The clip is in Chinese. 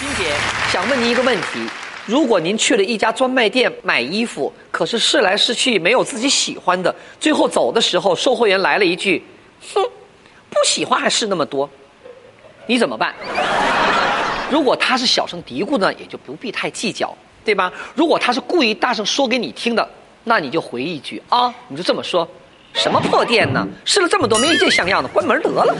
金姐想问您一个问题如果您去了一家专卖店买衣服可是试来试去没有自己喜欢的最后走的时候售货员来了一句哼不喜欢还试那么多你怎么办？如果他是小声嘀咕呢也就不必太计较对吧？如果他是故意大声说给你听的那你就回一句啊你就这么说什么破店呢？试了这么多没一件像样的关门得了。